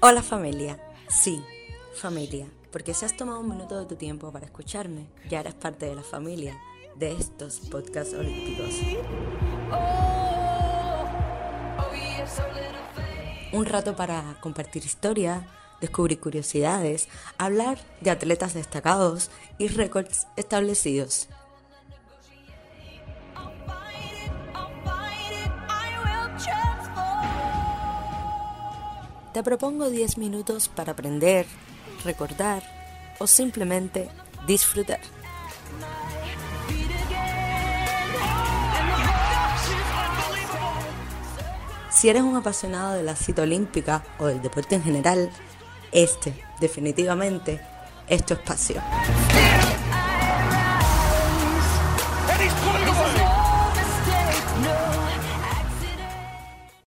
Hola familia, sí, familia, porque si has tomado un minuto de tu tiempo para escucharme, ya eres parte de la familia de estos podcasts olímpicos. Un rato para compartir historia, descubrir curiosidades, hablar de atletas destacados y récords establecidos. Te propongo 10 minutos para aprender, recordar o simplemente disfrutar. Si eres un apasionado de la cita olímpica o del deporte en general, este definitivamente es tu espacio.